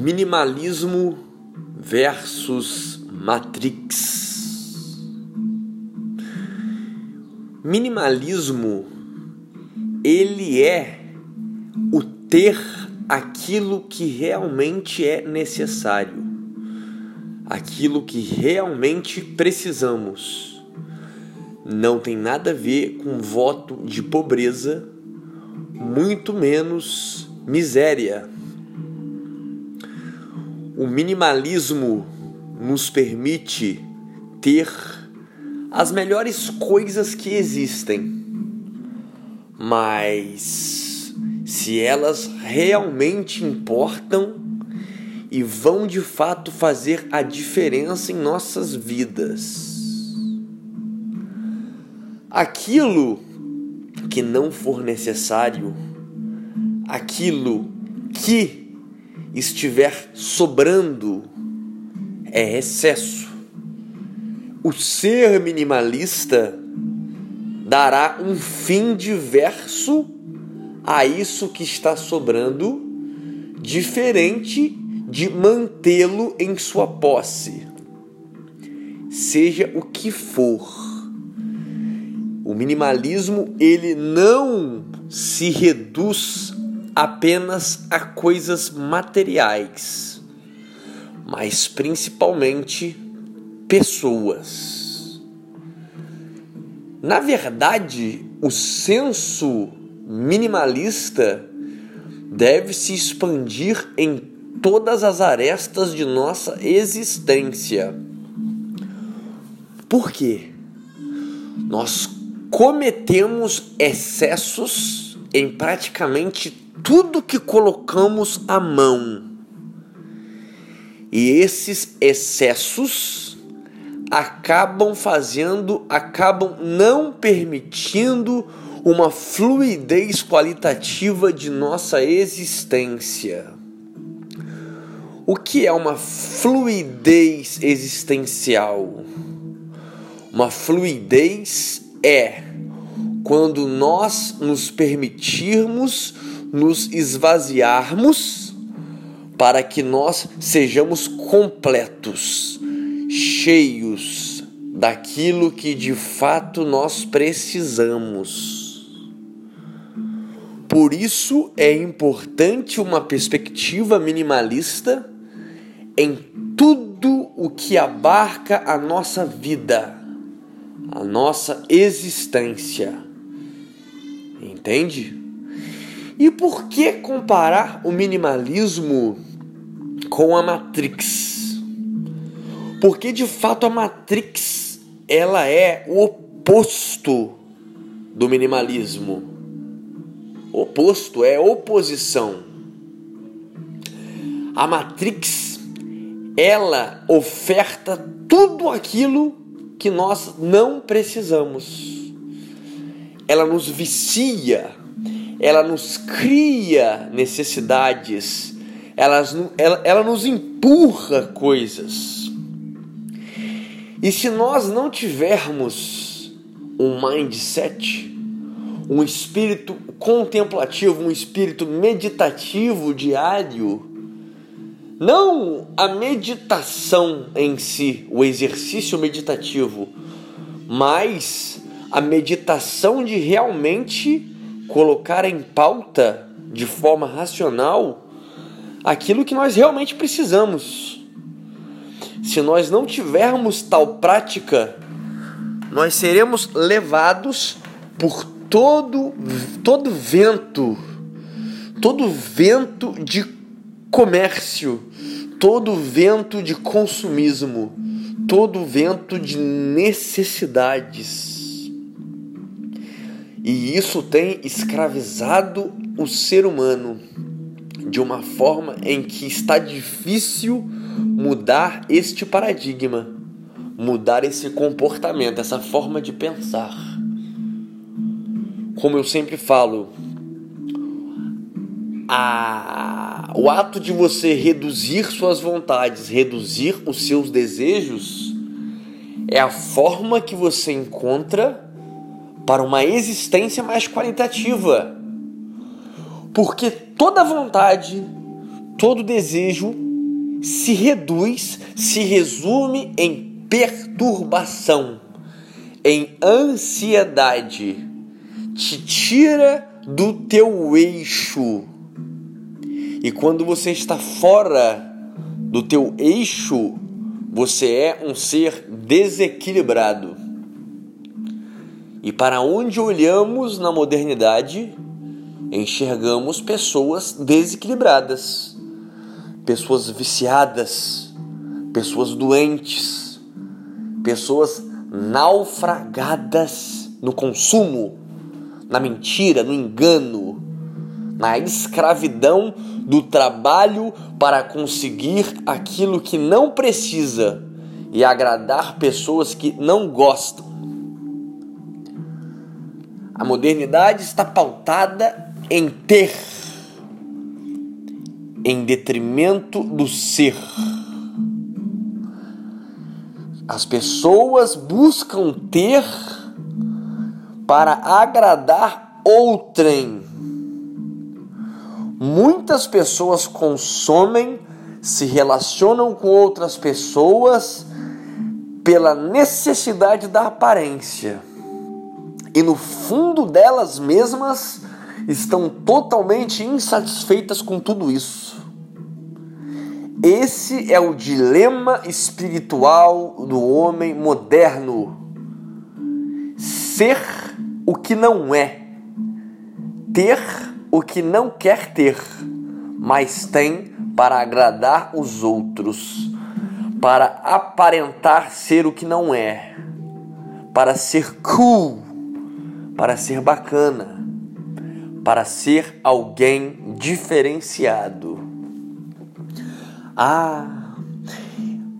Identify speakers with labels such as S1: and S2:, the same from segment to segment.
S1: Minimalismo versus Matrix. Minimalismo ele é o ter aquilo que realmente é necessário, aquilo que realmente precisamos. Não tem nada a ver com voto de pobreza, muito menos miséria. O minimalismo nos permite ter as melhores coisas que existem, mas se elas realmente importam e vão de fato fazer a diferença em nossas vidas. Aquilo que não for necessário, aquilo que estiver sobrando é excesso. O ser minimalista dará um fim diverso a isso que está sobrando, diferente de mantê-lo em sua posse. Seja o que for. O minimalismo ele não se reduz apenas a coisas materiais, mas principalmente pessoas. Na verdade, o senso minimalista deve se expandir em todas as arestas de nossa existência. Por quê? Nós cometemos excessos em praticamente tudo que colocamos à mão. E esses excessos acabam fazendo, acabam não permitindo uma fluidez qualitativa de nossa existência. O que é uma fluidez existencial? Uma fluidez é quando nós nos permitirmos nos esvaziarmos para que nós sejamos completos, cheios daquilo que de fato nós precisamos. Por isso é importante uma perspectiva minimalista em tudo o que abarca a nossa vida, a nossa existência. Entende? E por que comparar o minimalismo com a Matrix? Porque de fato a Matrix ela é o oposto do minimalismo. Oposto é oposição. A Matrix ela oferta tudo aquilo que nós não precisamos. Ela nos vicia ela nos cria necessidades, ela, ela, ela nos empurra coisas. E se nós não tivermos um mindset, um espírito contemplativo, um espírito meditativo diário, não a meditação em si, o exercício meditativo, mas a meditação de realmente colocar em pauta de forma racional aquilo que nós realmente precisamos. Se nós não tivermos tal prática, nós seremos levados por todo todo vento, todo vento de comércio, todo vento de consumismo, todo vento de necessidades. E isso tem escravizado o ser humano de uma forma em que está difícil mudar este paradigma, mudar esse comportamento, essa forma de pensar. Como eu sempre falo, a, o ato de você reduzir suas vontades, reduzir os seus desejos, é a forma que você encontra para uma existência mais qualitativa. Porque toda vontade, todo desejo se reduz, se resume em perturbação, em ansiedade, te tira do teu eixo. E quando você está fora do teu eixo, você é um ser desequilibrado. E para onde olhamos na modernidade, enxergamos pessoas desequilibradas, pessoas viciadas, pessoas doentes, pessoas naufragadas no consumo, na mentira, no engano, na escravidão do trabalho para conseguir aquilo que não precisa e agradar pessoas que não gostam. A modernidade está pautada em ter, em detrimento do ser. As pessoas buscam ter para agradar outrem. Muitas pessoas consomem, se relacionam com outras pessoas pela necessidade da aparência e no fundo delas mesmas estão totalmente insatisfeitas com tudo isso. Esse é o dilema espiritual do homem moderno. Ser o que não é, ter o que não quer ter, mas tem para agradar os outros, para aparentar ser o que não é, para ser cool para ser bacana, para ser alguém diferenciado. Ah,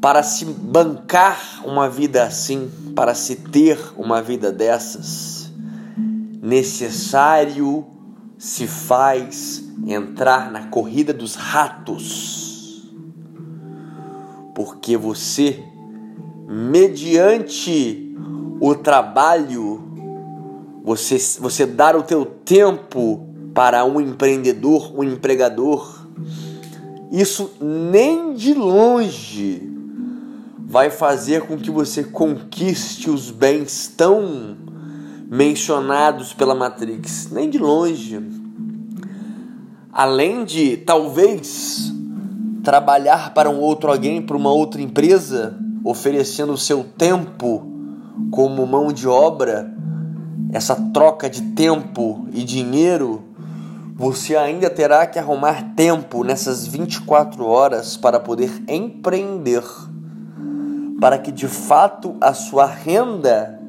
S1: para se bancar uma vida assim, para se ter uma vida dessas, necessário se faz entrar na corrida dos ratos. Porque você, mediante o trabalho você, você dar o teu tempo para um empreendedor, um empregador, isso nem de longe vai fazer com que você conquiste os bens tão mencionados pela Matrix, nem de longe. Além de talvez trabalhar para um outro alguém, para uma outra empresa, oferecendo o seu tempo como mão de obra, essa troca de tempo e dinheiro, você ainda terá que arrumar tempo nessas 24 horas para poder empreender, para que de fato a sua renda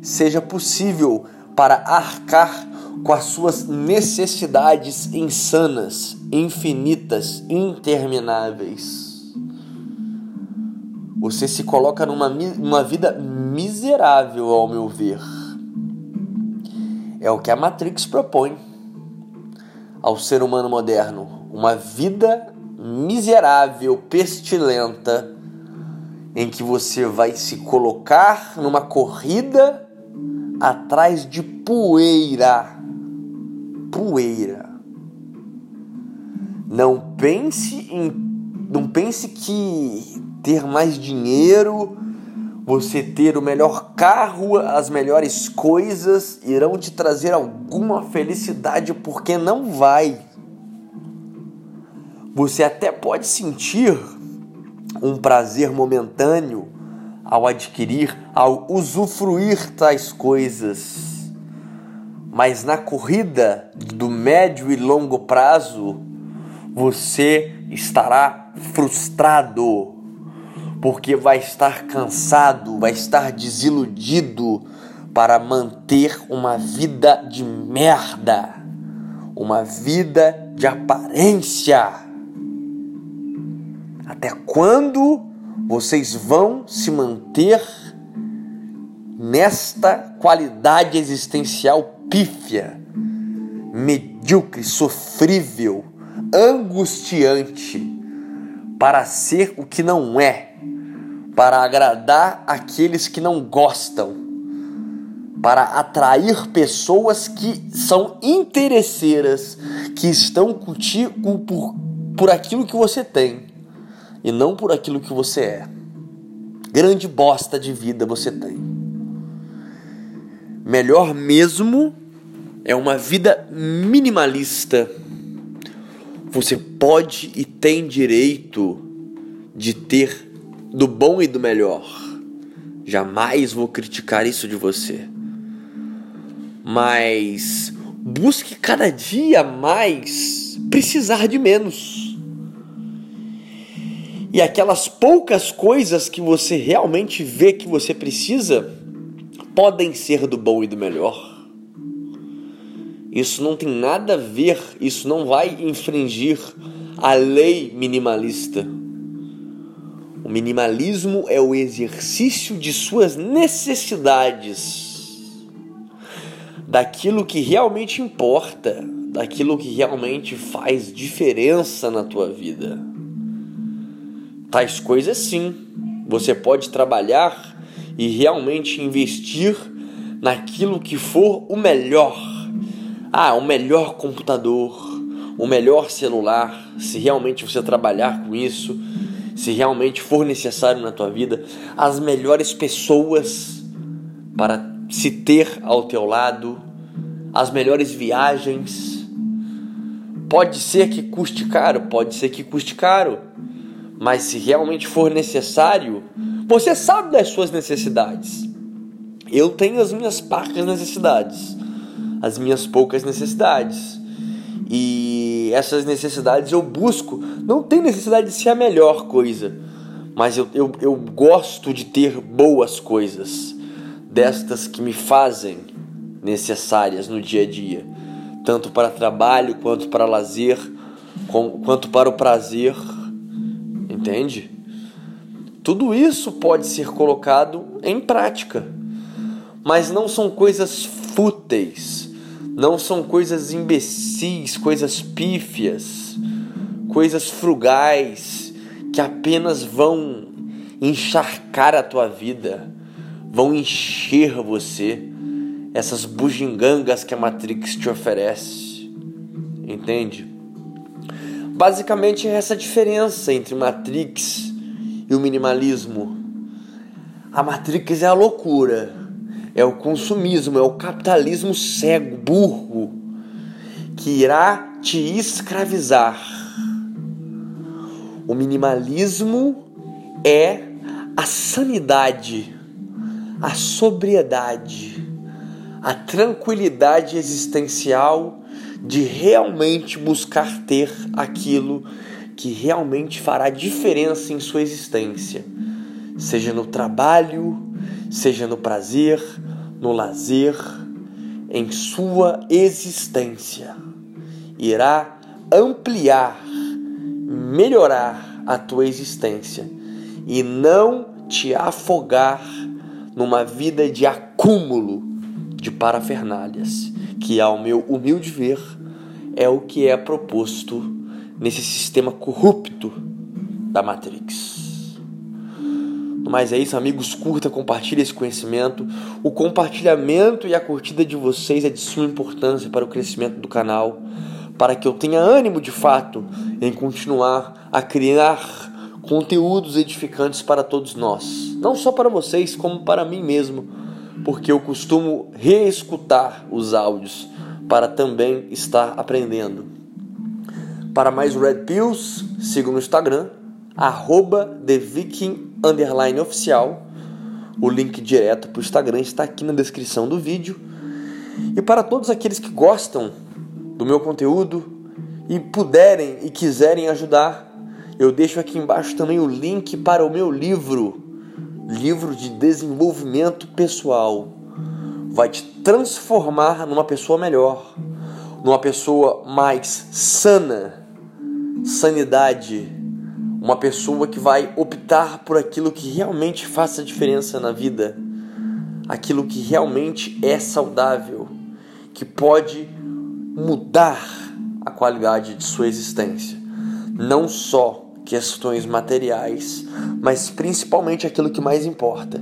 S1: seja possível para arcar com as suas necessidades insanas, infinitas, intermináveis. Você se coloca numa, numa vida miserável, ao meu ver é o que a Matrix propõe ao ser humano moderno: uma vida miserável, pestilenta, em que você vai se colocar numa corrida atrás de poeira. Poeira. Não pense em não pense que ter mais dinheiro você ter o melhor carro, as melhores coisas irão te trazer alguma felicidade, porque não vai. Você até pode sentir um prazer momentâneo ao adquirir, ao usufruir tais coisas. Mas na corrida do médio e longo prazo, você estará frustrado porque vai estar cansado, vai estar desiludido para manter uma vida de merda, uma vida de aparência. Até quando vocês vão se manter nesta qualidade existencial pífia, medíocre, sofrível, angustiante, para ser o que não é? Para agradar aqueles que não gostam, para atrair pessoas que são interesseiras, que estão contigo por, por aquilo que você tem. e não por aquilo que você é. Grande bosta de vida você tem. Melhor mesmo é uma vida minimalista. Você pode e tem direito de ter do bom e do melhor. Jamais vou criticar isso de você. Mas busque cada dia mais precisar de menos. E aquelas poucas coisas que você realmente vê que você precisa podem ser do bom e do melhor. Isso não tem nada a ver, isso não vai infringir a lei minimalista. O minimalismo é o exercício de suas necessidades, daquilo que realmente importa, daquilo que realmente faz diferença na tua vida. Tais coisas, sim, você pode trabalhar e realmente investir naquilo que for o melhor ah, o melhor computador, o melhor celular, se realmente você trabalhar com isso, se realmente for necessário na tua vida, as melhores pessoas para se ter ao teu lado, as melhores viagens. Pode ser que custe caro, pode ser que custe caro, mas se realmente for necessário, você sabe das suas necessidades. Eu tenho as minhas parcas necessidades as minhas poucas necessidades. E essas necessidades eu busco. Não tem necessidade de ser a melhor coisa, mas eu, eu, eu gosto de ter boas coisas, destas que me fazem necessárias no dia a dia, tanto para trabalho quanto para lazer, quanto para o prazer. Entende? Tudo isso pode ser colocado em prática, mas não são coisas fúteis não são coisas imbecis, coisas pífias, coisas frugais que apenas vão encharcar a tua vida, vão encher você, essas bugigangas que a Matrix te oferece. Entende? Basicamente é essa diferença entre Matrix e o minimalismo. A Matrix é a loucura é o consumismo, é o capitalismo cego, burro, que irá te escravizar. O minimalismo é a sanidade, a sobriedade, a tranquilidade existencial de realmente buscar ter aquilo que realmente fará diferença em sua existência, seja no trabalho, seja no prazer, no lazer, em sua existência. Irá ampliar, melhorar a tua existência e não te afogar numa vida de acúmulo de parafernálias, que, ao meu humilde ver, é o que é proposto nesse sistema corrupto da Matrix. Mas é isso, amigos. Curta, compartilhe esse conhecimento. O compartilhamento e a curtida de vocês é de suma importância para o crescimento do canal, para que eu tenha ânimo de fato em continuar a criar conteúdos edificantes para todos nós. Não só para vocês, como para mim mesmo, porque eu costumo reescutar os áudios para também estar aprendendo. Para mais Red Pills, siga no Instagram, arroba TheViking underline oficial. O link direto para o Instagram está aqui na descrição do vídeo. E para todos aqueles que gostam do meu conteúdo e puderem e quiserem ajudar, eu deixo aqui embaixo também o link para o meu livro, livro de desenvolvimento pessoal. Vai te transformar numa pessoa melhor, numa pessoa mais sana, sanidade uma pessoa que vai optar por aquilo que realmente faça diferença na vida, aquilo que realmente é saudável, que pode mudar a qualidade de sua existência. Não só questões materiais, mas principalmente aquilo que mais importa: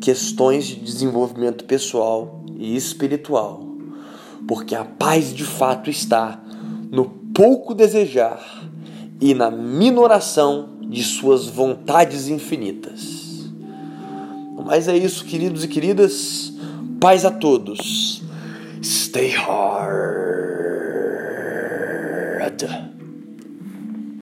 S1: questões de desenvolvimento pessoal e espiritual. Porque a paz de fato está no pouco desejar e na minoração de suas vontades infinitas. Mas é isso, queridos e queridas. Paz a todos. Stay hard.